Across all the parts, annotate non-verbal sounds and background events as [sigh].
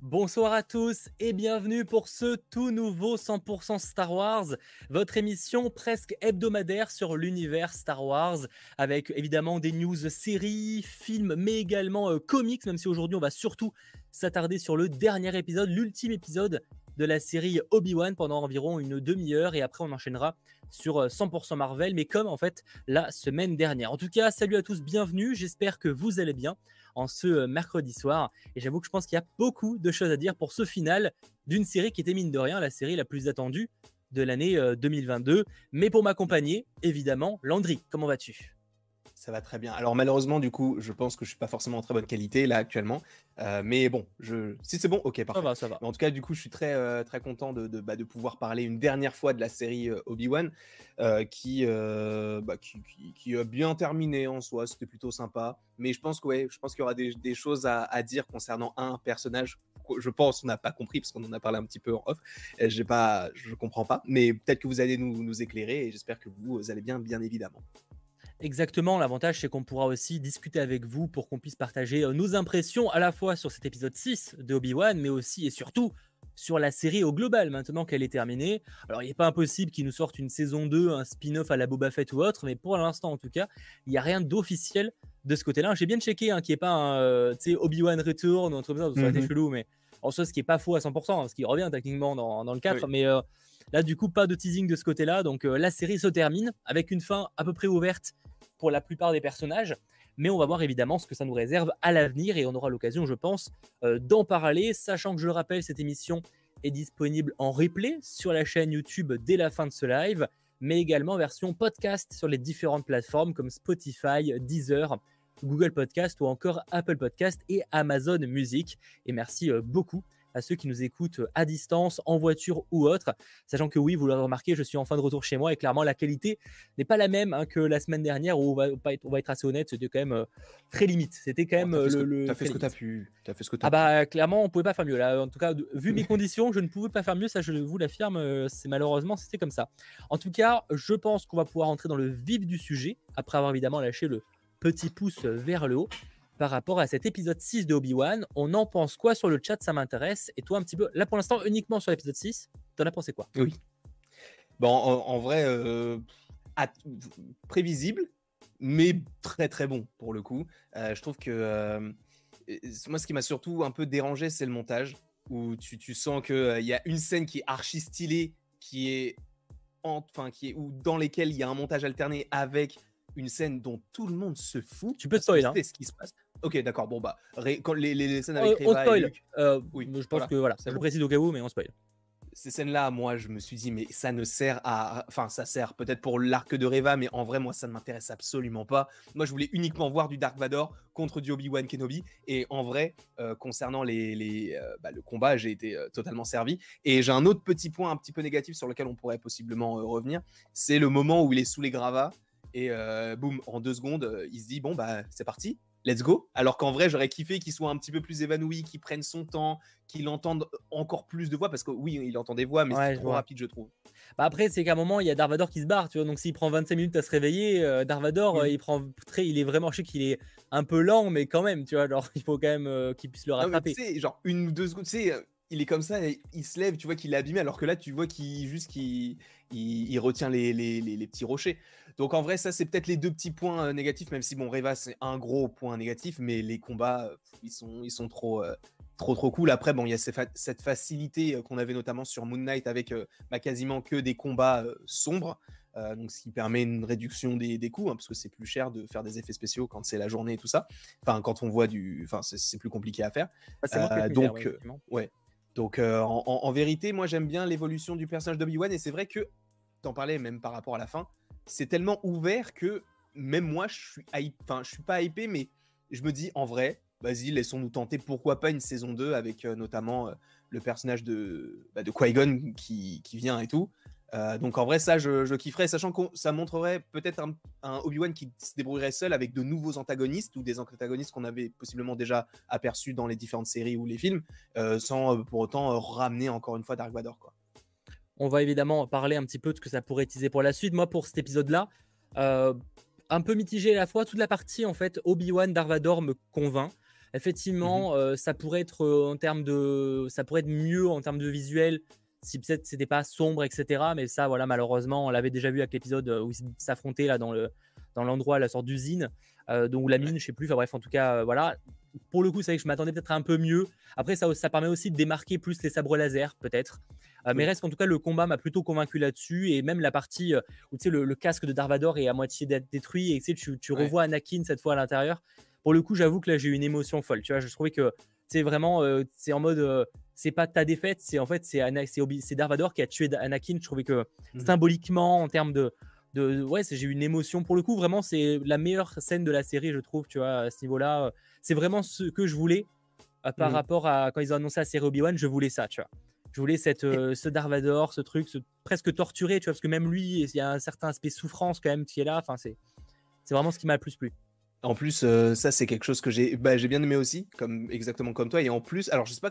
Bonsoir à tous et bienvenue pour ce tout nouveau 100% Star Wars, votre émission presque hebdomadaire sur l'univers Star Wars, avec évidemment des news séries, films, mais également euh, comics, même si aujourd'hui on va surtout s'attarder sur le dernier épisode, l'ultime épisode de la série Obi-Wan pendant environ une demi-heure et après on enchaînera sur 100% euh, Marvel, mais comme en fait la semaine dernière. En tout cas, salut à tous, bienvenue, j'espère que vous allez bien en ce euh, mercredi soir. Et j'avoue que je pense qu'il y a beaucoup de choses à dire pour ce final d'une série qui était mine de rien la série la plus attendue de l'année 2022. Euh, Mais pour m'accompagner, évidemment, Landry, comment vas-tu? Ça va très bien. Alors malheureusement, du coup, je pense que je suis pas forcément en très bonne qualité là actuellement. Euh, mais bon, je... si c'est bon, ok, parfait. Ça va, ça va. en tout cas, du coup, je suis très, euh, très content de, de, bah, de, pouvoir parler une dernière fois de la série euh, Obi-Wan qui, bah, qui, qui, a bien terminé en soi. C'était plutôt sympa. Mais je pense qu'il je pense qu'il y aura des, des choses à, à, dire concernant un personnage. Je pense on n'a pas compris parce qu'on en a parlé un petit peu en off. J'ai pas, je comprends pas. Mais peut-être que vous allez nous, nous éclairer et j'espère que vous allez bien, bien évidemment. Exactement, l'avantage c'est qu'on pourra aussi discuter avec vous pour qu'on puisse partager euh, nos impressions à la fois sur cet épisode 6 de Obi-Wan, mais aussi et surtout sur la série au global maintenant qu'elle est terminée. Alors il n'est pas impossible qu'ils nous sortent une saison 2, un spin-off à la Boba Fett ou autre, mais pour l'instant en tout cas, il n'y a rien d'officiel de ce côté-là. J'ai bien checké hein, qu'il n'y ait pas un euh, Obi-Wan Return ou un truc comme ça, ça aurait été mhm. chelou, mais en soi ce qui n'est pas faux à 100%, hein, ce qui revient techniquement dans, dans le 4, mais... Euh, là, du coup, pas de teasing de ce côté-là. Donc, la série se termine avec une fin à peu près ouverte pour la plupart des personnages. Mais on va voir évidemment ce que ça nous réserve à l'avenir et on aura l'occasion, je pense, euh, d'en parler. Sachant que je le rappelle, cette émission est disponible en replay sur la chaîne YouTube dès la fin de ce live, mais également en version podcast sur les différentes plateformes comme Spotify, Deezer, Google Podcast ou encore Apple Podcast et Amazon Music. Et merci euh, beaucoup à ceux qui nous écoutent à distance, en voiture ou autre. Sachant que oui, vous l'avez remarqué, je suis en fin de retour chez moi et clairement la qualité n'est pas la même hein, que la semaine dernière où on va, être, on va être assez honnête, c'était quand même euh, très limite. C'était quand même le. T'as fait ce que t'as pu. As fait ce que as ah bah clairement, on pouvait pas faire mieux. Là, en tout cas, [laughs] vu mes conditions, je ne pouvais pas faire mieux. Ça, je vous l'affirme. Euh, c'est malheureusement, c'était comme ça. En tout cas, je pense qu'on va pouvoir entrer dans le vif du sujet après avoir évidemment lâché le petit pouce vers le haut par rapport à cet épisode 6 de Obi-Wan. On en pense quoi sur le chat? Ça m'intéresse. Et toi, un petit peu, là pour l'instant, uniquement sur l'épisode 6, t'en as pensé quoi? Oui. Bon, en, vrai, euh, prévisible, mais très très bon pour le coup. Euh, je trouve que euh, moi, ce qui m'a surtout un peu dérangé, c'est le montage où tu, tu sens qu'il y a une scène qui est archi stylée, qui est enfin qui est ou dans lesquelles il y a un montage alterné avec une scène dont tout le monde se fout. Tu peux te spoiler, hein. ce qui se passe. Ok, d'accord. Bon, bah, quand les, les, scènes avec Reva on spoil. Euh, oui, je pense que voilà, ça vous précise au cas où, mais on spoil. Ces scènes-là, moi, je me suis dit, mais ça ne sert à. Enfin, ça sert peut-être pour l'arc de Reva, mais en vrai, moi, ça ne m'intéresse absolument pas. Moi, je voulais uniquement voir du Dark Vador contre du Obi-Wan Kenobi. Et en vrai, euh, concernant les, les euh, bah, le combat, j'ai été totalement servi. Et j'ai un autre petit point un petit peu négatif sur lequel on pourrait possiblement revenir. C'est le moment où il est sous les gravats. Et boum, en deux secondes, il se dit, bon, bah, c'est parti let's go. Alors qu'en vrai, j'aurais kiffé qu'il soit un petit peu plus évanoui, qu'il prenne son temps, qu'il entende encore plus de voix, parce que oui, il entend des voix, mais c'est trop rapide, je trouve. Bah après, c'est qu'à un moment, il y a Darvador qui se barre, tu vois. Donc s'il prend 25 minutes à se réveiller, euh, Darvador, euh, il prend très, il est vraiment, je sais qu'il est un peu lent, mais quand même, tu vois. Alors [laughs] il faut quand même euh, qu'il puisse le rattraper. Tu genre une ou deux secondes, tu sais il est comme ça, et il se lève, tu vois qu'il est abîmé, alors que là, tu vois qu'il juste qu'il il, retient les, les, les, petits rochers. Donc en vrai, ça c'est peut-être les deux petits points euh, négatifs, même si bon, Reva c'est un gros point négatif, mais les combats, euh, ils sont, ils sont trop, euh, trop, trop cool. Après, bon, il y a cette facilité qu'on avait notamment sur Moon Knight avec bah, quasiment que des combats sombres. donc, ce qui permet une réduction des, des coûts, hein, parce que c'est plus cher de faire des effets spéciaux quand c'est la journée et tout ça. Enfin, quand on voit du. Enfin, c'est plus compliqué à faire. Ah, donc, ouais. Donc, en, en, vérité, moi, j'aime bien l'évolution du personnage d'Obi-Wan, et c'est vrai que, t'en parlais même par rapport à la fin, c'est tellement ouvert que même moi, je suis enfin, je suis pas hypé, mais je me dis en vrai, vas-y, laissons-nous tenter, pourquoi pas une saison 2 avec euh, notamment euh, le personnage de, bah, de Qui-Gon qui, vient et tout. Euh, donc en vrai, ça, je, je kifferais, sachant que ça montrerait peut-être un, Obi-Wan qui se débrouillerait seul avec de nouveaux antagonistes ou des antagonistes qu'on avait possiblement déjà aperçus dans les différentes séries ou les films, sans pour autant ramener encore une fois Dark Vador. Quoi. On va évidemment parler un petit peu de ce que ça pourrait utiliser pour la suite. Moi, pour cet épisode-là, euh, un peu mitigé à la fois, toute la partie en fait Obi-Wan Darvador me convainc. Effectivement, euh, ça pourrait être en termes de, ça pourrait être mieux en termes de visuel si peut-être c'était pas sombre, etc. Mais ça, voilà, malheureusement, on l'avait déjà vu avec l'épisode où ils s'affrontaient là dans le dans l'endroit, la sorte d'usine, donc la mine, je sais plus. Enfin bref, en tout cas, voilà. Pour le coup, c'est vrai que je m'attendais peut-être un peu mieux. Après, ça, ça permet aussi de démarquer plus les sabres laser, peut-être. Mais reste qu'en tout cas, le combat m'a plutôt convaincu là-dessus. Et même la partie où tu sais, le, casque de Darvador est à moitié détruit et tu, tu, revois Anakin cette fois à l'intérieur. Pour le coup, j'avoue que là, j'ai eu une émotion folle. Tu vois, je trouvais que c'est vraiment, c'est en mode, c'est pas ta défaite, c'est en fait, c'est, c'est, Darvador qui a tué Anakin. Je trouvais que mmh. symboliquement, en termes de, de ouais, j'ai eu une émotion. Pour le coup, vraiment, c'est la meilleure scène de la série, je trouve, tu vois, à ce niveau-là. C'est vraiment ce que je voulais par mmh. rapport à quand ils ont annoncé la série Obi-Wan, je voulais ça, tu vois. Je voulais cette, ce Darvador, ce truc, ce, presque torturé, tu vois, parce que même lui, il y a un certain aspect souffrance quand même qui est là. Enfin, c'est, c'est vraiment ce qui m'a le plus plu. En plus, ça, c'est quelque chose que j'ai bah, bien aimé aussi, comme, exactement comme toi. Et en plus, alors je sais pas,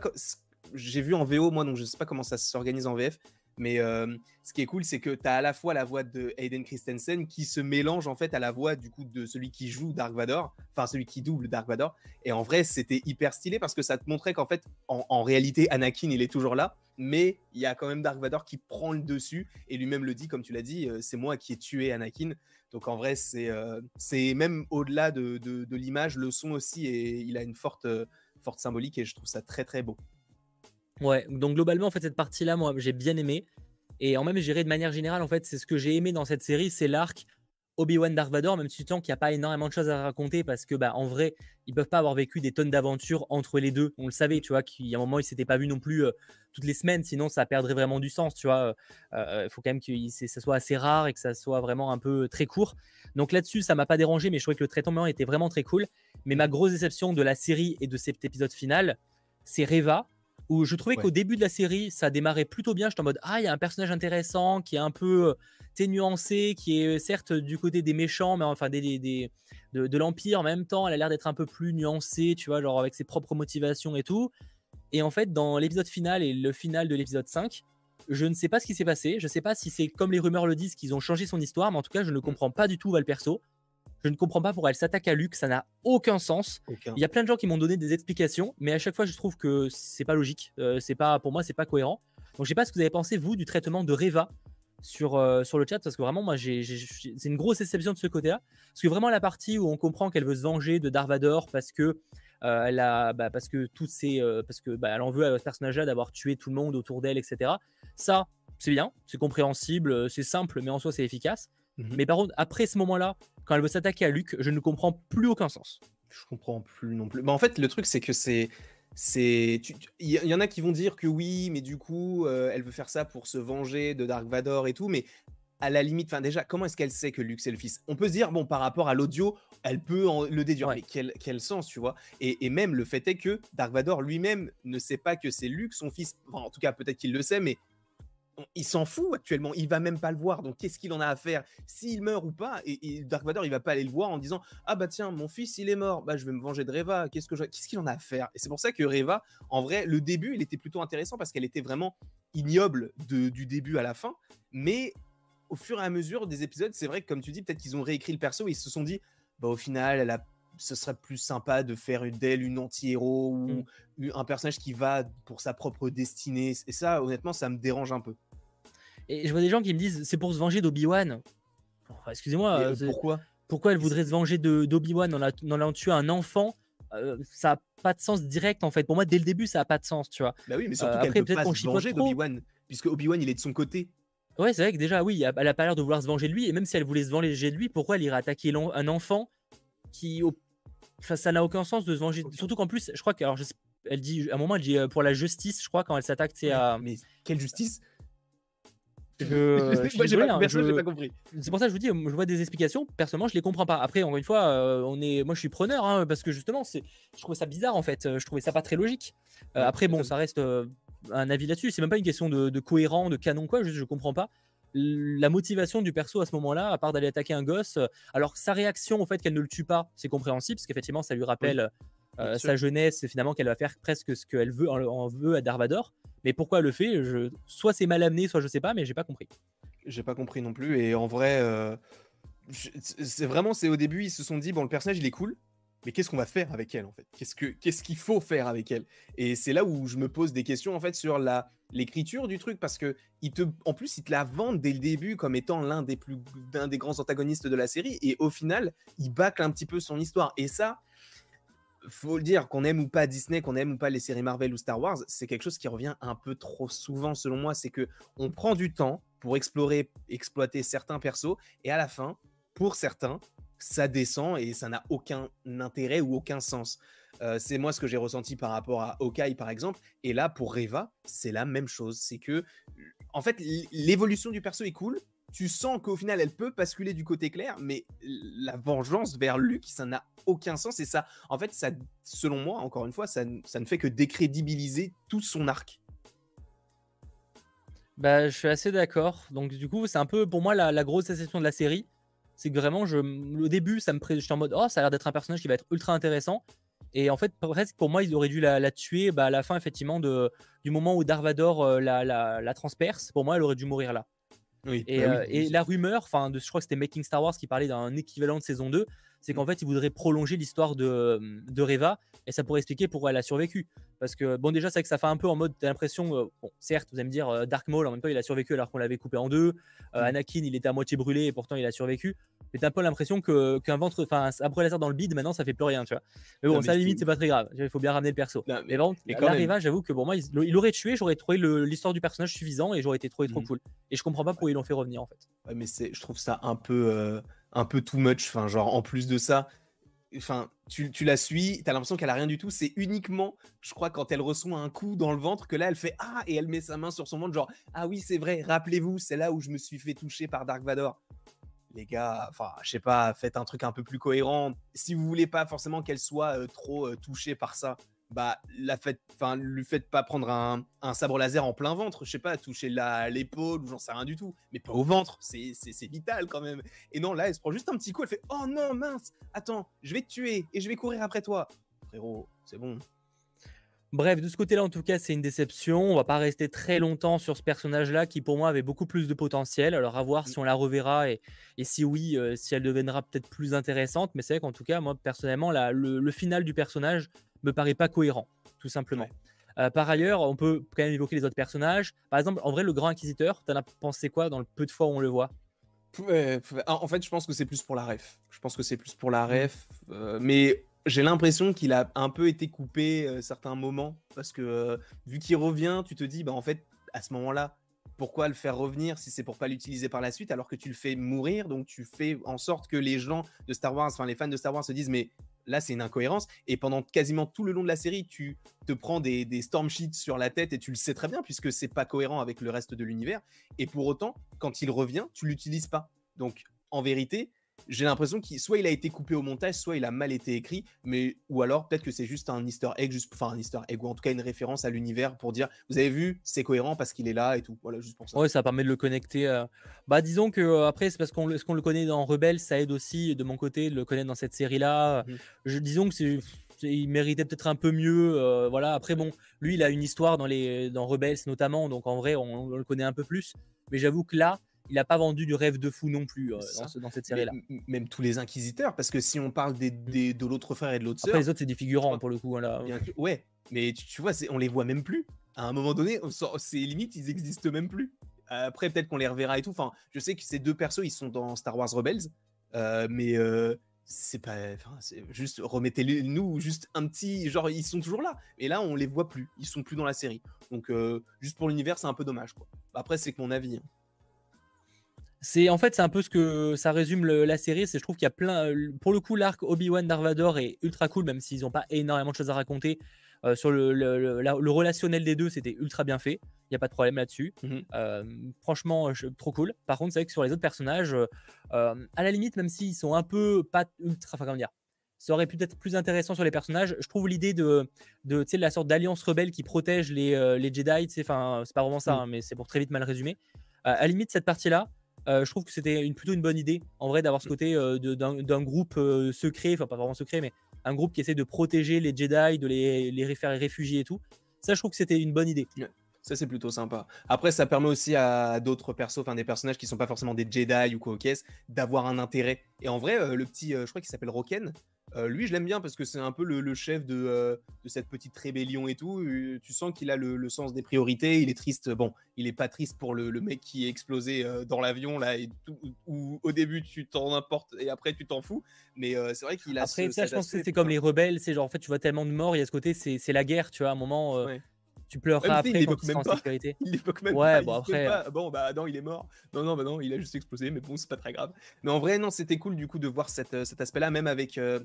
j'ai vu en VO moi, donc je sais pas comment ça s'organise en VF, mais ce qui est cool, c'est que tu as à la fois la voix de Hayden Christensen qui se mélange en fait à la voix du coup de celui qui joue Dark Vador, enfin celui qui double Dark Vador. Et en vrai, c'était hyper stylé parce que ça te montrait qu'en fait, en, réalité, Anakin, il est toujours là, mais il y a quand même Dark Vador qui prend le dessus et lui-même le dit, comme tu l'as dit, c'est moi qui ai tué Anakin. Donc en vrai, c'est c'est même au-delà de, de, l'image, le son aussi, et il a une forte, forte symbolique et je trouve ça très très beau. Ouais, donc globalement, en fait, cette partie-là, moi, j'ai bien aimé. Et en même, j'irai de manière générale, en fait, c'est ce que j'ai aimé dans cette série, c'est l'arc Obi-Wan Dark Vador, même si tu sens qu'il n'y a pas énormément de choses à raconter parce que, bah, en vrai, ils peuvent pas avoir vécu des tonnes d'aventures entre les deux. On le savait, tu vois, qu'il y a un moment, ils s'étaient pas vus non plus euh, toutes les semaines, sinon ça perdrait vraiment du sens, tu vois. Euh, euh, il faut quand même que ça soit assez rare et que ça soit vraiment un peu très court. Donc là-dessus, ça m'a pas dérangé, mais je trouvais que le traitement était vraiment très cool. Mais ma grosse déception de la série et de cet épisode final, c'est Reva où je trouvais qu'au début de la série, ça démarrait plutôt bien. J'étais en mode, ah, il y a un personnage intéressant qui est un peu euh, nuancé, qui est certes du côté des méchants, mais enfin des, des, de, l'Empire en même temps. Elle a l'air d'être un peu plus nuancée, tu vois, genre avec ses propres motivations et tout. Et en fait, dans l'épisode final et le final de l'épisode 5, je ne sais pas ce qui s'est passé. Je ne sais pas si c'est comme les rumeurs le disent qu'ils ont changé son histoire, mais en tout cas, je ne mmh. comprends pas du tout Val Perso. Je ne comprends pas pourquoi elle s'attaque à Luke, ça n'a aucun sens. Il y a plein de gens qui m'ont donné des explications, mais à chaque fois je trouve que c'est pas logique. Euh, c'est pas pour moi c'est pas cohérent. Donc je sais pas ce que vous avez pensé vous du traitement de Reva sur, euh, sur le chat parce que vraiment moi j'ai, c'est une grosse exception de ce côté-là parce que vraiment la partie où on comprend qu'elle veut se venger de Darvador parce que euh, elle a bah, parce que toutes ces parce que bah, elle en veut à ce personnage-là d'avoir tué tout le monde autour d'elle etc. Ça c'est bien, c'est compréhensible, c'est simple mais en soi c'est efficace. Mhm. Mais par contre après ce moment-là quand elle veut s'attaquer à Luke, je ne comprends plus aucun sens. Je comprends plus non plus. En fait, le truc, c'est que c'est. c'est Il y, en a qui vont dire que oui, mais du coup, euh, elle veut faire ça pour se venger de Dark Vador et tout, mais à la limite, enfin déjà, comment est-ce qu'elle sait que Luke c'est le fils? On peut se dire, bon, par rapport à l'audio, elle peut le déduire, mais quel, quel, sens, tu vois? Et, et, même le fait est que Dark Vador lui-même ne sait pas que c'est Luke son fils. en tout cas, peut-être qu'il le sait, mais il s'en fout actuellement, il va même pas le voir. Donc qu'est-ce qu'il en a à faire? S'il meurt ou pas et, Dark Vador, il va pas aller le voir en disant "Ah bah tiens, mon fils, il est mort. Bah je vais me venger de Reva. Qu'est-ce que qu'est-ce qu'il en a à faire Et c'est pour ça que Reva, en vrai, le début, il était plutôt intéressant parce qu'elle était vraiment ignoble du début à la fin, mais au fur et à mesure des épisodes, c'est vrai que comme tu dis, peut-être qu'ils ont réécrit le perso et ils se sont dit bah au final, elle a ce serait plus sympa de faire d'elle une anti-héros ou mmh. un personnage qui va pour sa propre destinée. Et ça, honnêtement, ça me dérange un peu. Et je vois des gens qui me disent c'est pour se venger d'Obi-Wan. Excusez-moi. Euh, pourquoi Pourquoi elle voudrait se venger d'Obi-Wan en, allant tuer un enfant euh, Ça n'a pas de sens direct en fait. Pour moi, dès le début, ça n'a pas de sens, tu vois. Bah oui, mais surtout euh, qu'elle peut pas se venger d'Obi-Wan, puisque Obi-Wan il est de son côté. Ouais, c'est vrai que déjà, oui, elle a pas l'air de vouloir se venger de lui. Et même si elle voulait se venger de lui, pourquoi elle irait attaquer un enfant qui, enfin, ça n'a aucun sens de se venger. Surtout qu'en plus, je crois qu'elle elle dit à un moment, elle dit pour la justice, je crois, quand elle s'attaque, c'est à. Mais quelle justice? [laughs] je, j'ai pas, compris. C'est pour ça que je vous dis, je vois des explications. Personnellement, je les comprends pas. Après, encore une fois, euh, on est, moi, je suis preneur hein, parce que justement, c'est, je trouvais ça bizarre en fait. Je trouvais ça pas très logique. Euh, après, bon, ça reste euh, un avis là-dessus. C'est même pas une question de, de cohérent, de canon quoi. Je, je comprends pas la motivation du perso à ce moment-là, à part d'aller attaquer un gosse. Alors sa réaction au fait qu'elle ne le tue pas, c'est compréhensible parce qu'effectivement, ça lui rappelle. sa jeunesse, finalement, qu'elle va faire presque ce qu'elle veut en, veut à Darvador. Mais pourquoi elle le fait je... Soit c'est mal amené, soit je sais pas, mais j'ai pas compris. J'ai pas compris non plus. Et en vrai, euh, c'est vraiment, c'est au début, ils se sont dit, bon, le personnage, il est cool. mais qu'est-ce qu'on va faire avec elle en fait? Qu'est-ce que qu'est-ce qu'il faut faire avec elle? Et c'est là où je me pose des questions en fait sur la l'écriture du truc parce que il te en plus il te la vendent dès le début comme étant l'un des plus d'un des grands antagonistes de la série et au final il bâcle un petit peu son histoire et ça faut le dire qu'on aime ou pas Disney, qu'on aime ou pas les séries Marvel ou Star Wars, c'est quelque chose qui revient un peu trop souvent selon moi, c'est que on prend du temps pour explorer, exploiter certains persos et à la fin, pour certains, ça descend et ça n'a aucun intérêt ou aucun sens. Euh, c'est moi ce que j'ai ressenti par rapport à Hawkeye par exemple. Et là, pour Reva, c'est la même chose. C'est que, en fait, l'évolution du perso est cool. Tu sens qu'au final, elle peut basculer du côté clair, mais la vengeance vers Luke, ça n'a aucun sens. Et ça, en fait, ça, selon moi, encore une fois, ça, ne fait que décrédibiliser tout son arc. Bah, je suis assez d'accord. Donc, du coup, c'est un peu pour moi la, grosse déception de la série c'est que vraiment, je, au début, ça me j'étais en mode, oh, ça a l'air d'être un personnage qui va être ultra intéressant. Et en fait, presque pour moi, ils auraient dû la, tuer bah, à la fin, effectivement, du moment où Darvador euh, la, la, transperce. Pour moi, elle aurait dû mourir là. Oui, et, bah euh, la rumeur, enfin, je crois que c'était Making Star Wars qui parlait d'un équivalent de saison 2, c'est qu'en mm. fait, ils voudraient prolonger l'histoire de, de Reva et ça pourrait expliquer pourquoi elle a survécu. Parce que, bon, déjà, c'est que ça fait un peu en mode, t'as l'impression, euh, bon, certes, vous allez me dire, Dark Maul, en même temps, il a survécu alors qu'on l'avait coupé en deux. Mm. Anakin, il était à moitié brûlé et pourtant, il a survécu mais t'as un peu l'impression qu'un ventre, enfin brûlé laser dans le bide, maintenant ça fait plus rien, tu vois. Mais bon, ça limite c'est pas très grave. Il faut bien ramener le perso. mais, bon, l'arrivage, j'avoue que pour moi, il, aurait tué, j'aurais trouvé l'histoire du personnage suffisant et j'aurais été trouvé trop mm. cool. Et je comprends pas pourquoi ils l'ont fait revenir en fait. Ouais, mais je trouve ça un peu, euh, un peu too much. Enfin, genre en plus de ça. Enfin, tu, tu la suis, t'as l'impression qu'elle a rien du tout. C'est uniquement, je crois, quand elle reçoit un coup dans le ventre que là, elle fait Ah et elle met sa main sur son ventre, genre Ah oui, c'est vrai, rappelez-vous, c'est là où je me suis fait toucher par Dark Vador les gars, enfin, je sais pas, faites un truc un peu plus cohérent. Si vous voulez pas forcément qu'elle soit euh, trop euh, touchée par ça, bah, la faites, enfin, lui faites pas prendre un, sabre laser en plein ventre, je sais pas, toucher l'épaule ou j'en sais rien du tout, mais pas au ventre, c'est vital quand même. Et non, là, elle se prend juste un petit coup, elle fait Oh non, mince, attends, je vais te tuer et je vais courir après toi. Frérot, c'est bon. Bref, de ce côté-là, en tout cas, c'est une déception. On va pas rester très longtemps sur ce personnage-là qui, pour moi, avait beaucoup plus de potentiel. Alors, à voir mmh. si on la reverra et, si oui, euh, si elle deviendra peut-être plus intéressante. Mais c'est vrai qu'en tout cas, moi, personnellement, le, final du personnage me paraît pas cohérent, tout simplement. Euh, par ailleurs, on peut quand même évoquer les autres personnages. Par exemple, en vrai, le Grand Inquisiteur, t'en as pensé quoi dans le peu de fois où on le voit? En fait, je pense que c'est plus pour la ref. Je pense que c'est plus pour la mmh. ref. Euh, mais j'ai l'impression qu'il a un peu été coupé euh, certains moments parce que vu qu'il revient, tu te dis bah en fait à ce moment-là, pourquoi le faire revenir si c'est pour pas l'utiliser par la suite alors que tu le fais mourir donc tu fais en sorte que les gens de Star Wars, enfin les fans de Star Wars se disent mais là c'est une incohérence. Et pendant quasiment tout le long de la série tu te prends des, des storm sheets sur la tête et tu le sais très bien puisque c'est pas cohérent avec le reste de l'univers. Et pour autant quand il revient tu l'utilises pas. Donc en vérité j'ai l'impression qu'il soit il a été coupé au montage, soit il a mal été écrit, mais ou alors peut-être que c'est juste un Easter egg, juste enfin un Easter egg ou en tout cas une référence à l'univers pour dire vous avez vu c'est cohérent parce qu'il est là et tout. Voilà juste pour ça. Ouais, ça permet de le connecter. Bah disons que euh, après c'est parce qu'on qu'on le connaît dans Rebelle, ça aide aussi de mon côté de le connaître dans cette série là. Mmh Je disons que c'est il méritait peut-être un peu mieux. Euh, voilà. Après, bon, lui, il a une histoire dans les dans Rebels notamment, donc en vrai, on le connaît un peu plus. Mais j'avoue que là, il n'a pas vendu du rêve de fou non plus euh, dans, cette série-là. Même tous les inquisiteurs, parce que si on parle des, de l'autre frère et de l'autre sœur. Après, les autres, c'est des figurants pour le coup. Hein, là. ouais, mais tu, vois, on les voit même plus. À un moment donné, c'est limite, ils existent même plus. Après, peut-être qu'on les reverra et tout. Enfin, je sais que ces deux persos, ils sont dans Star Wars Rebels, euh, mais euh, c'est pas. juste remettez-les nous, juste un petit. Genre, ils sont toujours là. Et là, on les voit plus. Ils sont plus dans la série. Donc, juste pour l'univers, c'est un peu dommage. Quoi. Après, c'est que mon avis. Hein. C'est en fait c'est un peu ce que ça résume la série. C'est je trouve qu'il y a plein. Pour le coup, l'arc Obi Wan Darvador est ultra cool, même s'ils n'ont pas énormément de choses à raconter. Euh, sur le, le, relationnel des deux, c'était ultra bien fait. Il n'y a pas de problème là-dessus. Mmh euh, franchement, trop cool. Par contre, c'est vrai que sur les autres personnages, à la limite, même s'ils sont un peu pas ultra. Enfin, comment dire ça aurait pu être plus intéressant sur les personnages. Je trouve l'idée de, de, de la sorte d'alliance rebelle qui protège les, les Jedi, c'est pas vraiment ça, mmh. hein, mais c'est pour très vite mal résumer. à la limite, cette partie-là, euh, je trouve que c'était une, plutôt une bonne idée, en vrai, d'avoir ce mm. côté euh, d'un groupe euh, secret, enfin pas vraiment secret, mais un groupe qui essaie de protéger les Jedi, de les, les faire réfugier et tout. Ça, je trouve que c'était une bonne idée. Ça, c'est plutôt sympa. Après, ça permet aussi à d'autres persos, enfin des personnages qui sont pas forcément des Jedi ou quoi d'avoir un intérêt. Et en vrai, le petit, je crois qu'il s'appelle Roken, Euh, lui, je l'aime bien parce que c'est un peu le, chef de, de, cette petite rébellion et tout. tu sens qu'il a le, sens des priorités. Il est triste. Bon, il est pas triste pour le, mec qui est explosé dans l'avion là, et où au début tu t'en importes et après tu t'en fous. Mais c'est vrai qu'il a. Après, ça, je pense que c'est comme les rebelles. C'est genre en fait, tu vois tellement de morts. Il y a ce côté, c'est la guerre. Tu vois, à un moment tu pleureras après quand tu seras en sécurité. [laughs] Il évoque même ouais, Bon, après... Euh bon, bah non, il est mort. Non, non, bah non, il a juste explosé, mais bon, c'est pas très grave. Mais en vrai, non, c'était cool du coup de voir cette, euh, cet aspect-là, même avec euh,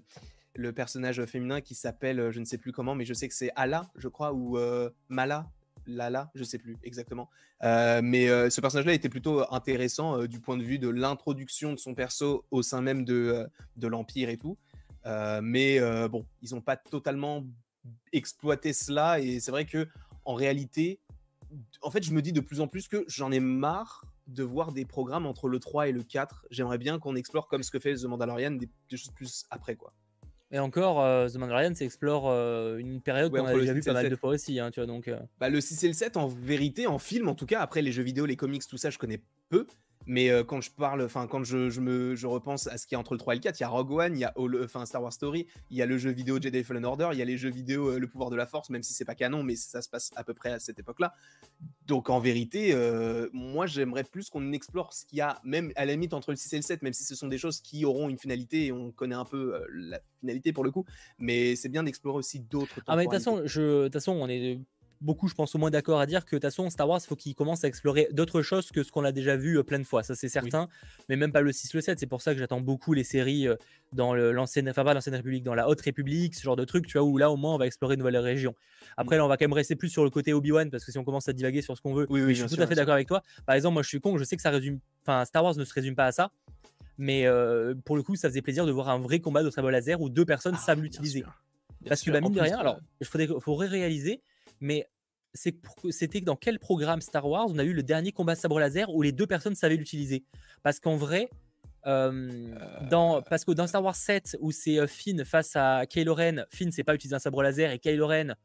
le personnage féminin qui s'appelle, je ne sais plus comment, mais je sais que c'est Ala, je crois, ou Mala. Lala, je sais plus exactement. mais ce personnage-là était plutôt intéressant du point de vue de l'introduction de son perso au sein même de, de l'Empire et tout. mais bon, ils n'ont pas totalement exploité cela et c'est vrai que en réalité, en fait, je me dis de plus en plus que j'en ai marre de voir des programmes entre le 3 et le 4. J'aimerais bien qu'on explore comme ce que fait The Mandalorian des, choses plus après, quoi. Et encore, euh, The Mandalorian, ça explore euh, une période qu'on a déjà vu pas mal de fois aussi, hein, tu vois, donc... Euh. Bah, le 6 et le 7, en vérité, en film, en tout cas, après les jeux vidéo, les comics, tout ça, je connais peu. Mais euh, quand je parle, enfin quand je, je, me, je repense à ce qui est entre le 3 et le 4, il y a Rogue One, il y a enfin Star Wars Story, il y a le jeu vidéo Jedi Fallen Order, il y a les jeux vidéo euh, Le pouvoir de la force, même si c'est pas canon, mais ça se passe à peu près à cette époque-là. Donc en vérité, euh, moi j'aimerais plus qu'on explore ce qu'il y a, même à la limite entre le 6 et le 7, même si ce sont des choses qui auront une finalité et on connaît un peu la finalité pour le coup, mais c'est bien d'explorer aussi d'autres. Ah mais de toute façon, je, de toute façon, on est beaucoup, je pense, au moins d'accord à dire que de toute façon, Star Wars, il faut qu'il commence à explorer d'autres choses que ce qu'on a déjà vu euh, plein de fois, ça c'est certain, mais même pas le 6, le 7. C'est pour ça que j'attends beaucoup les séries euh, dans l'ancienne, enfin pas l'ancienne République, dans la Haute République, ce genre de trucs, tu vois, où là au moins on va explorer de nouvelles régions. Après, là, on va quand même rester plus sur le côté Obi-Wan, parce que si on commence à divaguer sur ce qu'on veut, oui, oui, je suis tout à fait d'accord avec toi. Par exemple, moi je suis con, je sais que ça résume, enfin Star Wars ne se résume pas à ça. Mais euh, pour le coup, ça faisait plaisir de voir un vrai combat de sabre laser où deux personnes ah, savent l'utiliser. Parce que, bah, mine de rien, alors, il faudrait réaliser, mais c'était dans quel programme Star Wars on a eu le dernier combat sabre laser où les deux personnes savaient l'utiliser Parce qu'en vrai, euh, dans, parce que dans Star Wars 7 où c'est euh, Finn face à Kylo Ren, Finn sait pas utiliser un sabre laser et Kylo Ren,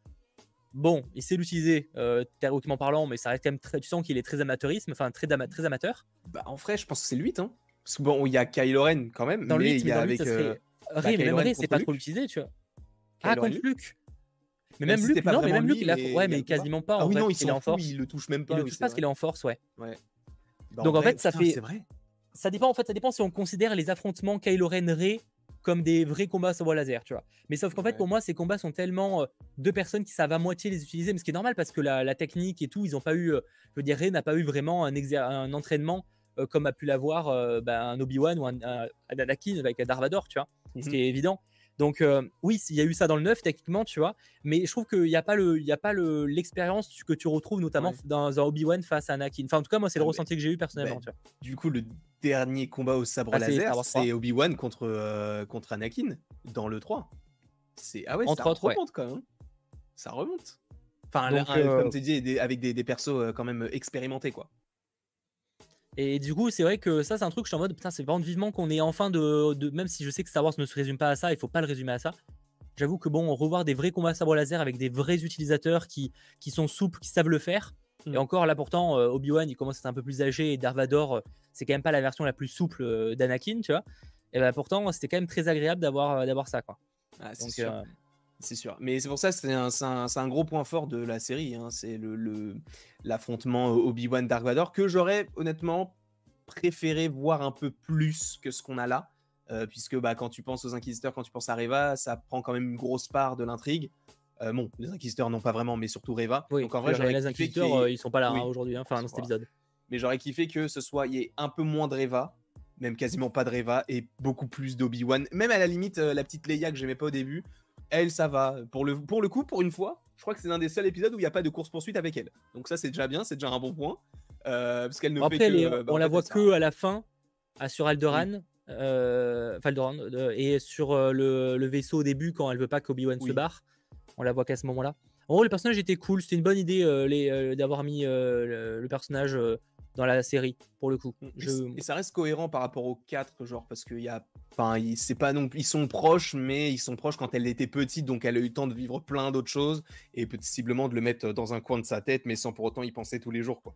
bon, il sait l'utiliser euh, théoriquement parlant, mais ça reste quand même très, tu sens qu'il est très amateurisme, enfin très, très amateur. Bah en vrai, je pense que c'est le 8, hein. Parce que bon, il y a Kylo Ren quand même, dans mais il y a avec. Serait... Bah, mais même Ray, c'est pas trop l'utiliser, tu vois. ah, contre Luke mais même Luke, non, mais même Luke, il a, ouais, mais quasiment pas. Ah oui, non, il, est en force. Il le touche même pas. Il le touche pas parce qu'il est en force, ouais. ouais. Bah, Donc en, fait, ça fait. Vrai. Ça dépend, en fait, ça dépend si on considère les affrontements Kylo Ren Rey comme des vrais combats sabre laser, tu vois. Mais sauf qu'en fait, pour moi, ces combats sont tellement euh, deux personnes qui savent à moitié les utiliser, mais ce qui est normal parce que la, technique et tout, ils n'ont pas eu, euh, je veux dire, Rey n'a pas eu vraiment un, un entraînement euh, comme a pu l'avoir bah, un Obi-Wan ou un, Anakin avec Darth Vader, tu vois. Ce mhm. qui est évident. Donc euh, oui, il y a eu ça dans le 9 techniquement, tu vois, mais je trouve qu'il n'y a pas le, il a pas le l'expérience que tu retrouves notamment dans un Obi-Wan face à Anakin. Enfin en tout cas moi c'est le ah, ressenti que j'ai eu personnellement. Ben, du coup le dernier combat au sabre ah, laser, c'est Obi-Wan contre euh, contre Anakin dans le 3. C'est ah ouais, Entre ça remonte quand même. Hein. Ça remonte. Enfin, euh, comme tu dis, avec des, des persos quand même expérimentés quoi. Et du coup, c'est vrai que ça, c'est un truc, je suis en mode, putain, c'est vraiment vivement qu'on est enfin de, Même si je sais que Star Wars ne se résume pas à ça, il faut pas le résumer à ça. J'avoue que bon, revoir des vrais combats sabre laser avec des vrais utilisateurs qui, qui sont souples, qui savent le faire. Mm. Et encore là, pourtant, euh, Obi-Wan, il commence à être un peu plus âgé et Darth Vader, euh, c'est quand même pas la version la plus souple euh, d'Anakin, tu vois. Et bah pourtant, c'était quand même très agréable d'avoir d'avoir ça, quoi. Ah, c'est sûr. Mais c'est pour ça que c'est un, un, gros point fort de la série. Hein. C'est l'affrontement le, Obi-Wan Dark Vador que j'aurais honnêtement préféré voir un peu plus que ce qu'on a là. Euh, puisque bah, quand tu penses aux Inquisiteurs, quand tu penses à Reva, ça prend quand même une grosse part de l'intrigue. Euh, bon, les Inquisiteurs non pas vraiment, mais surtout Reva. Donc en vrai, les Inquisiteurs, euh, ils sont pas là hein, aujourd'hui, hein, enfin dans cet épisode. Mais j'aurais kiffé que ce soit, il y ait un peu moins de Reva, même quasiment pas de Reva, et beaucoup plus d'Obi-Wan. Même à la limite, la petite Leia que j'aimais pas au début, elle, ça va. Pour le, pour le coup, pour une fois, je crois que c'est l'un des seuls épisodes où il n'y a pas de course-poursuite avec elle. Donc ça, c'est déjà bien, c'est déjà un bon point. Euh, parce qu'elle ne Après, fait que, bah, on la voit que à la fin, à, sur Alderaan. Euh, et sur euh, le, vaisseau au début quand elle veut pas qu'Obi-Wan se barre. On la voit qu'à ce moment-là. En gros, le personnage était cool. C'était une bonne idée d'avoir mis le, personnage dans la série pour le coup. Mm. Et ça reste cohérent par rapport aux 4 genre parce qu'il y a enfin c'est pas non ils sont proches mais ils sont proches quand elle était petite donc elle a eu le temps de vivre plein d'autres choses et possiblement de le mettre dans un coin de sa tête mais sans pour autant y penser tous les jours quoi.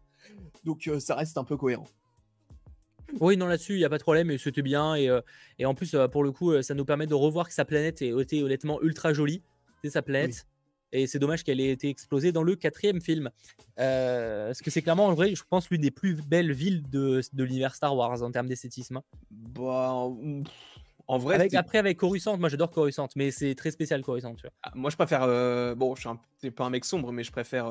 Donc euh, ça reste un peu cohérent. Oui, non, là-dessus, il n'y a pas de problème, et c'était bien. Et, et en plus, pour le coup, ça nous permet de revoir que sa planète était honnêtement ultra jolie. C'est sa planète. Et c'est dommage qu'elle ait été explosée dans le quatrième film. parce que c'est clairement, en vrai, je pense, l'une des plus belles villes de, de l'univers Star Wars en termes d'esthétisme. Hein. Bah, en vrai, après avec Coruscant, moi j'adore Coruscant, mais c'est très spécial Coruscant. Tu vois. Ah, moi je préfère, bon, je suis pas un mec sombre, mais je préfère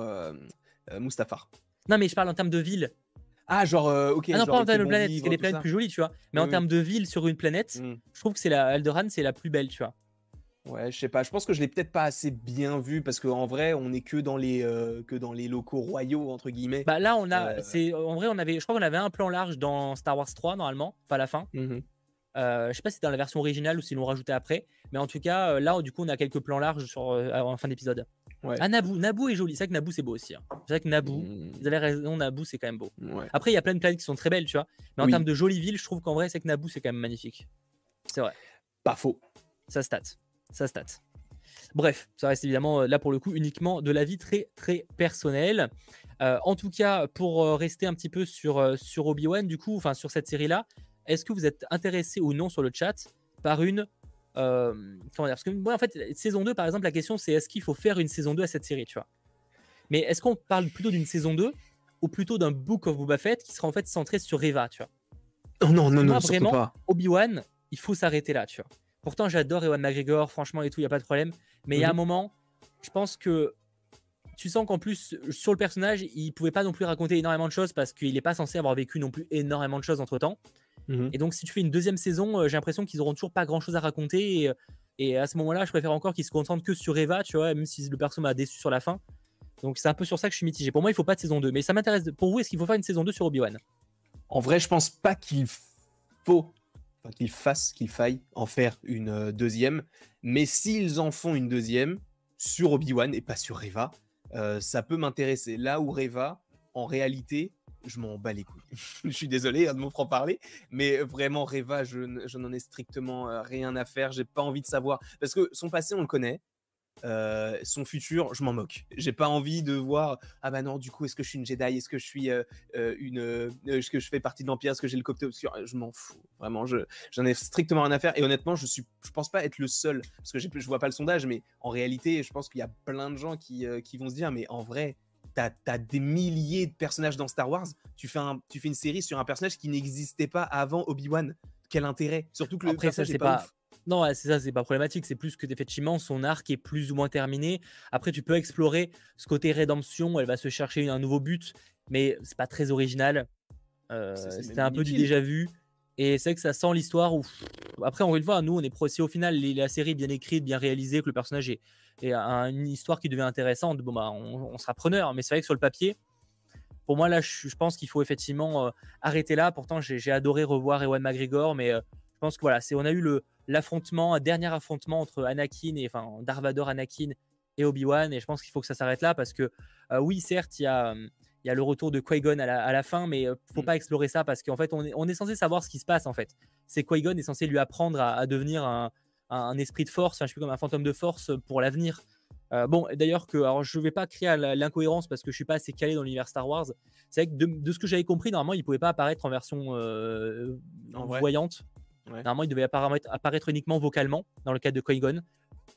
Mustafar. Non, mais je parle en termes de ville. Ah, genre, ok. Ah non, pas en termes de planète, parce qu'elle est planète plus jolie, tu vois. Mais en termes de ville sur une planète, mmh. je trouve que c'est la Alderaan, c'est la plus belle, tu vois. Ouais, je sais pas. Je pense que je l'ai peut-être pas assez bien vu parce qu'en vrai, on est que dans les que dans les locaux royaux entre guillemets. Bah là, on a, c'est en vrai, on avait, je crois qu'on avait un plan large dans Star Wars 3 normalement, enfin à la fin. Mmh je sais pas si c'est dans la version originale ou si l'ont rajouté après, mais en tout cas, là, du coup, on a quelques plans larges sur, en fin d'épisode. Ouais. Ah, Naboo, Naboo est joli. C'est vrai que Naboo, c'est beau aussi. Hein. C'est vrai que Naboo, mmh. vous avez raison, Naboo, c'est quand même beau. Après, il y a plein de planètes qui sont très belles, tu vois. Mais en termes de jolies villes, je trouve qu'en vrai, c'est que Naboo, c'est quand même magnifique. C'est vrai. Pas faux. Ça stat. Ça stat. Bref, ça reste évidemment là pour le coup uniquement de la vie très très personnelle. en tout cas, pour rester un petit peu sur, sur Obi-Wan, du coup, enfin sur cette série-là, est-ce que vous êtes intéressé ou non sur le chat par une comment dire Parce que moi, en fait, saison 2, par exemple, la question c'est est-ce qu'il faut faire une saison 2 à cette série, tu vois? Mais est-ce qu'on parle plutôt d'une saison 2 ou plutôt d'un Book of Boba Fett qui sera en fait centré sur Reva, tu vois? Oh non, non, non, vraiment, Obi-Wan, il faut s'arrêter là, tu vois. Pourtant, j'adore Ewan McGregor, franchement, et tout, il n'y a pas de problème. Mais il y a un mhm. moment, je pense que tu sens qu'en plus, sur le personnage, il pouvait pas non plus raconter énormément de choses parce qu'il n'est pas censé avoir vécu non plus énormément de choses entre temps. Mhm. Et donc, si tu fais une deuxième saison, euh, j'ai l'impression qu'ils auront toujours pas grand chose à raconter. Et, à ce moment-là, je préfère encore qu'ils se concentrent que sur Eva, tu vois, même si le perso m'a déçu sur la fin. Donc, c'est un peu sur ça que je suis mitigé. Pour moi, il faut pas de saison 2. Mais ça m'intéresse. Pour vous, est-ce qu'il faut faire une saison 2 sur Obi-Wan? En vrai, je pense pas qu'il faut qu'il fasse, qu'il faille en faire une euh, deuxième. Mais s'ils en font une deuxième sur Obi-Wan et pas sur Reva, euh, ça peut m'intéresser. Là où Reva, en réalité, je m'en bats les couilles. [laughs] je suis désolé hein, de mon franc-parler, mais vraiment, Reva, je, je n'en ai strictement euh, rien à faire. J'ai pas envie de savoir. Parce que son passé, on le connaît. Euh, son futur, je m'en moque. J'ai pas envie de voir ah bah non, du coup, est-ce que je suis une Jedi? Est-ce que je suis euh, euh, une Est-ce que je fais partie de l'Empire? Est-ce que j'ai le côté obscur Je m'en fous. Vraiment, je j'en ai strictement rien à faire. Et honnêtement, je suis, je pense pas être le seul parce que je vois pas le sondage, mais en réalité, je pense qu'il y a plein de gens qui, qui vont se dire mais en vrai. T'as as des milliers de personnages dans Star Wars. Tu fais, un, tu fais une série sur un personnage qui n'existait pas avant Obi-Wan. Quel intérêt? Surtout que le Après, personnage ça, pas, pas non, c'est ça, c'est pas problématique. C'est plus que effectivement son arc est plus ou moins terminé. Après, tu peux explorer ce côté rédemption. Elle va se chercher un nouveau but, mais c'est pas très original. Euh, C'était un peu du déjà vu. Et c'est que ça sent l'histoire où. Après, encore une fois, nous, on est pro. Si au final la série est bien écrite, bien réalisée, que le personnage est, une histoire qui devient intéressante, bon, bah, on, sera preneur. Mais c'est vrai que sur le papier, pour moi, là, je, pense qu'il faut effectivement euh, arrêter là. Pourtant, j'ai adoré revoir Ewan McGregor, mais euh, je pense que voilà, c'est on a eu le, l'affrontement, un dernier affrontement entre Anakin et enfin Darvador, Anakin et Obi-Wan. Et je pense qu'il faut que ça s'arrête là parce que euh, oui, certes, il y a, il y a le retour de Qui-Gon à la, fin, mais ne euh, faut mm. pas explorer ça parce qu'en fait, on est, on est censé savoir ce qui se passe en fait. C'est Qui-Gon est censé lui apprendre à, devenir un, un, esprit de force, enfin, je suis comme un fantôme de force pour l'avenir. Euh, bon, d'ailleurs que, alors je vais pas créer l'incohérence parce que je suis pas assez calé dans l'univers Star Wars. C'est vrai que de, ce que j'avais compris, normalement, il pouvait pas apparaître en version voyante. Normalement, il devait apparaître, uniquement vocalement dans le cas de Qui-Gon,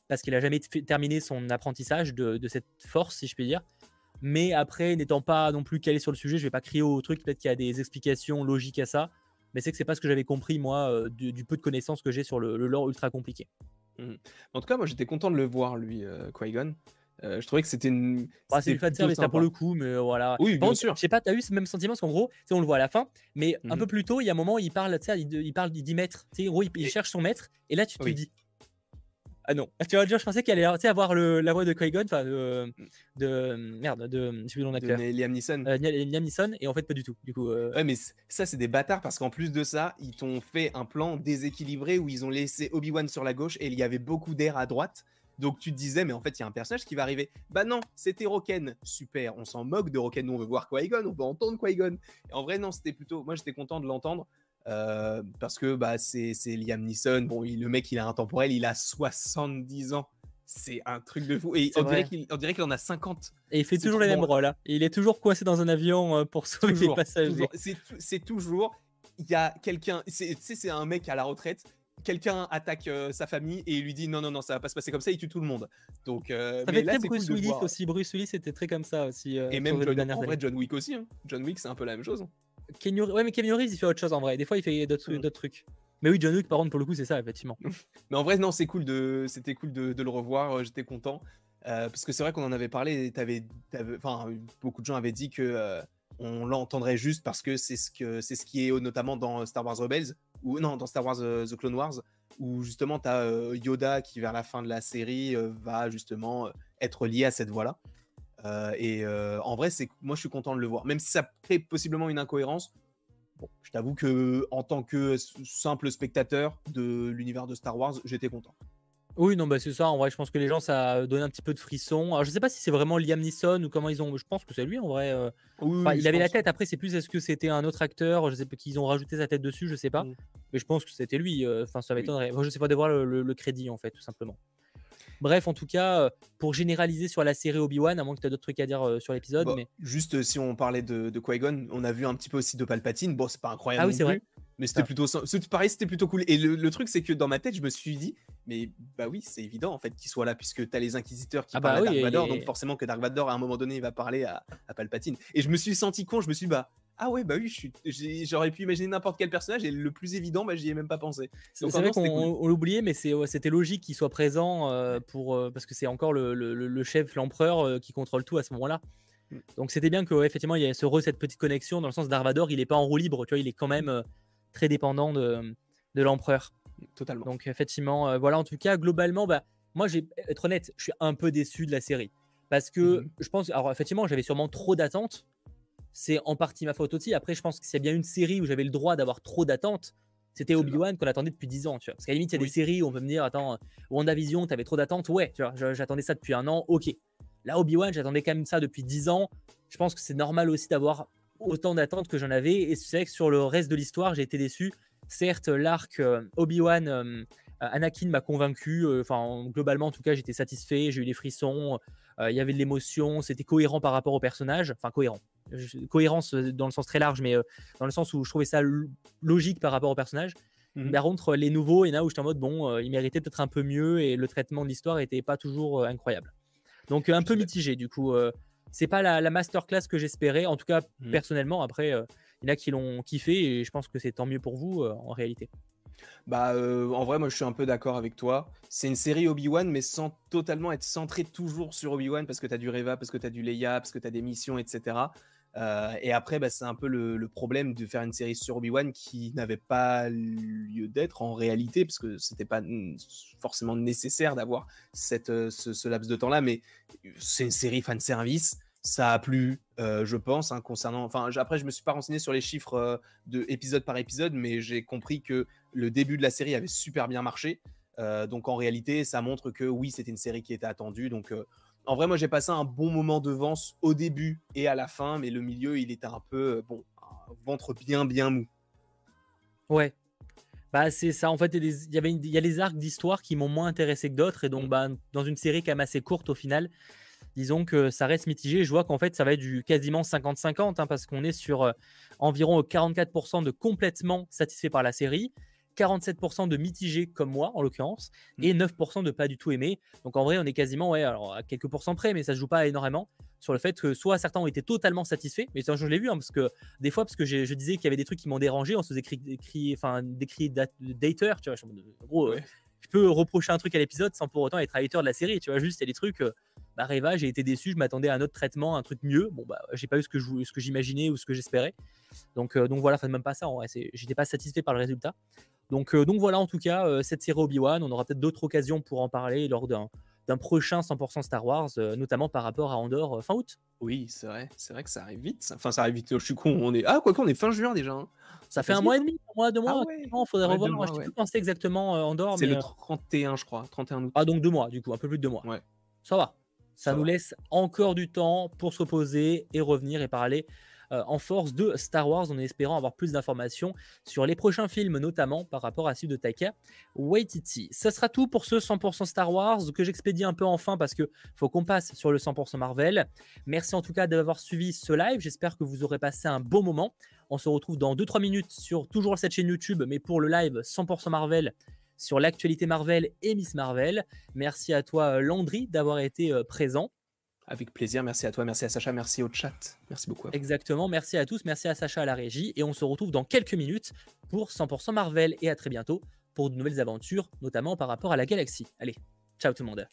parce qu'il a jamais terminé son apprentissage de, cette force, si je puis dire. Mais après, n'étant pas non plus calé sur le sujet, je vais pas crier au truc. Peut-être qu'il y a des explications logiques à ça, mais c'est que c'est pas ce que j'avais compris moi euh, du, peu de connaissances que j'ai sur le, lore ultra compliqué. Mmh. En tout cas, moi j'étais content de le voir lui, euh, Qui-Gon. Euh, je trouvais que c'était une. Bah, c'est du fan service pour le coup, mais voilà. Oui, bien sûr. Je sais pas, t'as eu ce même sentiment parce qu'en gros, on le voit à la fin, mais un peu mmh. plus tôt, il y a un moment, il parle, il, il parle 10 mètres. En gros, il, cherche son maître, et là, tu te dis. Ah non, tu vois, je pensais qu'il allait avoir le, la voix de Qui-Gon, enfin de, de, Merde, de. Je sais plus de Liam Neeson. Euh, Liam Neeson, et en fait, pas du tout. Du coup, euh. Ouais, mais ça, c'est des bâtards parce qu'en plus de ça, ils t'ont fait un plan déséquilibré où ils ont laissé Obi-Wan sur la gauche et il y avait beaucoup d'air à droite. Donc tu te disais, mais en fait, il y a un personnage qui va arriver. Bah non, c'était Roken. Super, on s'en moque de Roken. Nous, on veut voir Qui-Gon, on veut entendre Qui-Gon. En vrai, non, c'était plutôt. Moi, j'étais content de l'entendre. Euh, parce que bah, c'est Liam Neeson. Bon, le mec, il a un temporel, il a 70 ans. C'est un truc de fou. Et on dirait, qu'il en a 50. Et il fait toujours les mêmes rôles. Hein. Il est toujours coincé dans un avion euh, pour [laughs] sauver les passagers. C'est toujours il y a quelqu'un, c'est c'est un mec à la retraite, quelqu'un attaque sa famille et il lui dit non non non ça va pas se passer comme ça, il tue tout le monde. Donc ça fait très Bruce Willis aussi. Bruce Willis c'était très comme ça aussi. et même John, en vrai John Wick aussi. Hein. John Wick c'est un peu la même chose. ouais mais Reeves il fait autre chose en vrai. Des fois il fait d'autres mm. trucs. Mais oui, John Wick, par contre, pour le coup, c'est ça, effectivement. [laughs] mais en vrai, non, c'est cool de, c'était cool de, le revoir. J'étais content. Euh, parce que c'est vrai qu'on en avait parlé, avais, enfin, beaucoup de gens avaient dit que euh, on l'entendrait juste parce que c'est ce que c'est ce qui est notamment dans Star Wars Rebels ou non dans Star Wars euh, The Clone Wars où justement tu as Yoda qui vers la fin de la série va justement être lié à cette voie là. et en vrai, c'est moi je suis content de le voir, même si ça crée possiblement une incohérence. Bon, je t'avoue que en tant que simple spectateur de l'univers de Star Wars, j'étais content. Oui, non, bah c'est ça. En vrai, je pense que les gens, ça a donné un petit peu de frisson. Alors, je sais pas si c'est vraiment Liam Neeson ou comment ils ont. Je pense que c'est lui en vrai. Euh. il avait la tête. Après, c'est plus est-ce que c'était un autre acteur? Je sais pas qu'ils ont rajouté sa tête dessus. Je sais pas. Mm. Mais je pense que c'était lui. Euh, enfin, ça m'étonnerait. Moi, je sais pas de voir le, crédit en fait, tout simplement. Bref, en tout cas, euh, pour généraliser sur la série Obi-Wan, à moins que tu aies d'autres trucs à dire sur l'épisode. Bah, mais... Juste si on parlait de, de Qui-Gon, on a vu un petit peu aussi de Palpatine. Bon, c'est pas incroyable. Ah oui, c'est vrai. Mais c'était plutôt, pareil, c'était plutôt cool. Et le, truc, c'est que dans ma tête, je me suis dit, mais bah oui, c'est évident en fait qu'il soit là, puisque tu as les inquisiteurs qui ah parlent bah à Dark Vador, donc forcément que Dark Vador, à un moment donné, il va parler à, Palpatine. Et je me suis senti con, je me suis dit, bah, ah ouais, bah oui, j'aurais pu imaginer n'importe quel personnage, et le plus évident, bah, j'y ai même pas pensé. C'est vrai qu'on l'oubliait, mais c'était logique qu'il soit présent euh, pour, euh, parce que c'est encore le, chef, l'empereur, euh, qui contrôle tout à ce moment-là. Mm. Donc c'était bien qu'effectivement, il y ait ce cette petite connexion, dans le sens Dark Vador, il est pas en roue libre, tu vois, il est quand même très dépendant de, de l'empereur. Totalement. Donc effectivement, euh, voilà, en tout cas, globalement, bah, moi, j'ai être honnête, je suis un peu déçu de la série. Parce que mhm. je pense, alors effectivement, j'avais sûrement trop d'attentes. C'est en partie ma faute aussi. Après, je pense que s'il y a bien une série où j'avais le droit d'avoir trop d'attentes, c'était Obi-Wan qu'on attendait depuis 10 ans. Tu vois. Parce qu'à la limite, il y a des séries où on peut me dire, attends, WandaVision, tu avais trop d'attentes. Ouais, tu vois, j'attendais ça depuis un an. Ok. Là, Obi-Wan, j'attendais quand même ça depuis 10 ans. Je pense que c'est normal aussi d'avoir autant d'attentes que j'en avais. Et c'est vrai que sur le reste de l'histoire, j'ai été déçu. Certes, l'arc euh, Obi-Wan, euh, Anakin m'a convaincu. Euh, enfin, globalement, en tout cas, j'étais satisfait. J'ai eu des frissons. Il y avait de l'émotion. C'était cohérent par rapport au personnage. Enfin, cohérent. Cohérence dans le sens très large, mais dans le sens où je trouvais ça logique par rapport au personnage. Mhm. Par contre, les nouveaux, en a où j'étais en mode bon, il méritait peut-être un peu mieux et le traitement de l'histoire n'était pas toujours incroyable. Donc, un peu mitigé du coup c'est pas la, masterclass que j'espérais, en tout cas mhm. personnellement. Après, il y en a qui l'ont kiffé et je pense que c'est tant mieux pour vous euh, en réalité. Bah, euh, en vrai, moi je suis un peu d'accord avec toi. C'est une série Obi-Wan, mais sans totalement être centré toujours sur Obi-Wan parce que tu as du Reva, parce que tu as du Leia, parce que tu as des missions, etc. Euh, et après, bah, c'est un peu le, problème de faire une série sur Obi-Wan qui n'avait pas lieu d'être en réalité, parce que c'était pas forcément nécessaire d'avoir ce, ce, laps de temps-là, mais c'est une série fan service ça a plu, euh, je pense, hein, concernant. Enfin, après, je me suis pas renseigné sur les chiffres euh, de épisode par épisode, mais j'ai compris que le début de la série avait super bien marché. Euh, donc en réalité, ça montre que oui, c'était une série qui était attendue. Donc en vrai, moi, j'ai passé un bon moment de vente au début et à la fin, mais le milieu, il était un peu bon, un ventre bien bien mou. Ouais. Bah c'est ça. En fait, il y, avait il y a les arcs d'histoire qui m'ont moins intéressé que d'autres, et donc mmh. bah, dans une série quand même assez courte au final disons que ça reste mitigé. Je vois qu'en fait, ça va être du quasiment 50-50 hein, parce qu'on est sur euh, environ 44% de complètement satisfait par la série. 47% de mitigé comme moi en l'occurrence et 9% mmh. de pas du tout aimé. Donc en vrai, on est quasiment ouais, alors à quelques pourcents près, mais ça se joue pas énormément sur le fait que soit certains ont été totalement satisfaits, mais je l'ai vu hein, parce que des fois parce que je disais qu'il y avait des trucs qui m'ont dérangé, on se faisait écrit, enfin décrit dater, tu vois, en gros, euh, je peux reprocher un truc à l'épisode sans pour autant être hater de la série, tu vois, juste il y a des trucs euh, bah, Reva, j'ai été déçu, je m'attendais à un autre traitement, un truc mieux. Bon, bah, j'ai pas eu ce que, ce que j'imaginais ou ce que j'espérais. Donc, euh, donc voilà, enfin, même pas ça, j'étais pas satisfait par le résultat. Donc, euh, donc voilà, en tout cas, euh, cette série Obi-Wan, on aura peut-être d'autres occasions pour en parler lors d'un, d'un prochain 100% Star Wars, notamment par rapport à Andorre fin août. Oui, c'est vrai, c'est vrai que ça arrive vite. Enfin, ça arrive vite. Je suis con. On est ah quoi qu'on est fin juin déjà. Hein. Ça fait un mois et demi, un mois, deux mois. Il faudrait revoir. Moi, je sais plus penser exactement Andorre. C'est le 31, je crois, 31 août. Ah donc deux mois, du coup, un peu plus de deux mois. Ouais. Ça va. Ça, nous laisse encore du temps pour se reposer et revenir et parler euh, en force de Star Wars en espérant avoir plus d'informations sur les prochains films, notamment par rapport à celui de Taika Waititi. Ce sera tout pour ce 100% Star Wars que j'expédie un peu enfin parce que faut qu'on passe sur le 100% Marvel. Merci en tout cas d'avoir suivi ce live. J'espère que vous aurez passé un bon moment. On se retrouve dans 2-3 minutes sur toujours cette chaîne YouTube, mais pour le live 100% Marvel sur l'actualité Marvel et Miss Marvel. Merci à toi Landry d'avoir été euh, présent. Avec plaisir, merci à toi, merci à Sacha, merci au chat. Merci beaucoup. Exactement, merci à tous, merci à Sacha à la régie et on se retrouve dans quelques minutes pour 100% Marvel et à très bientôt pour de nouvelles aventures, notamment par rapport à la galaxie. Allez, ciao tout le monde.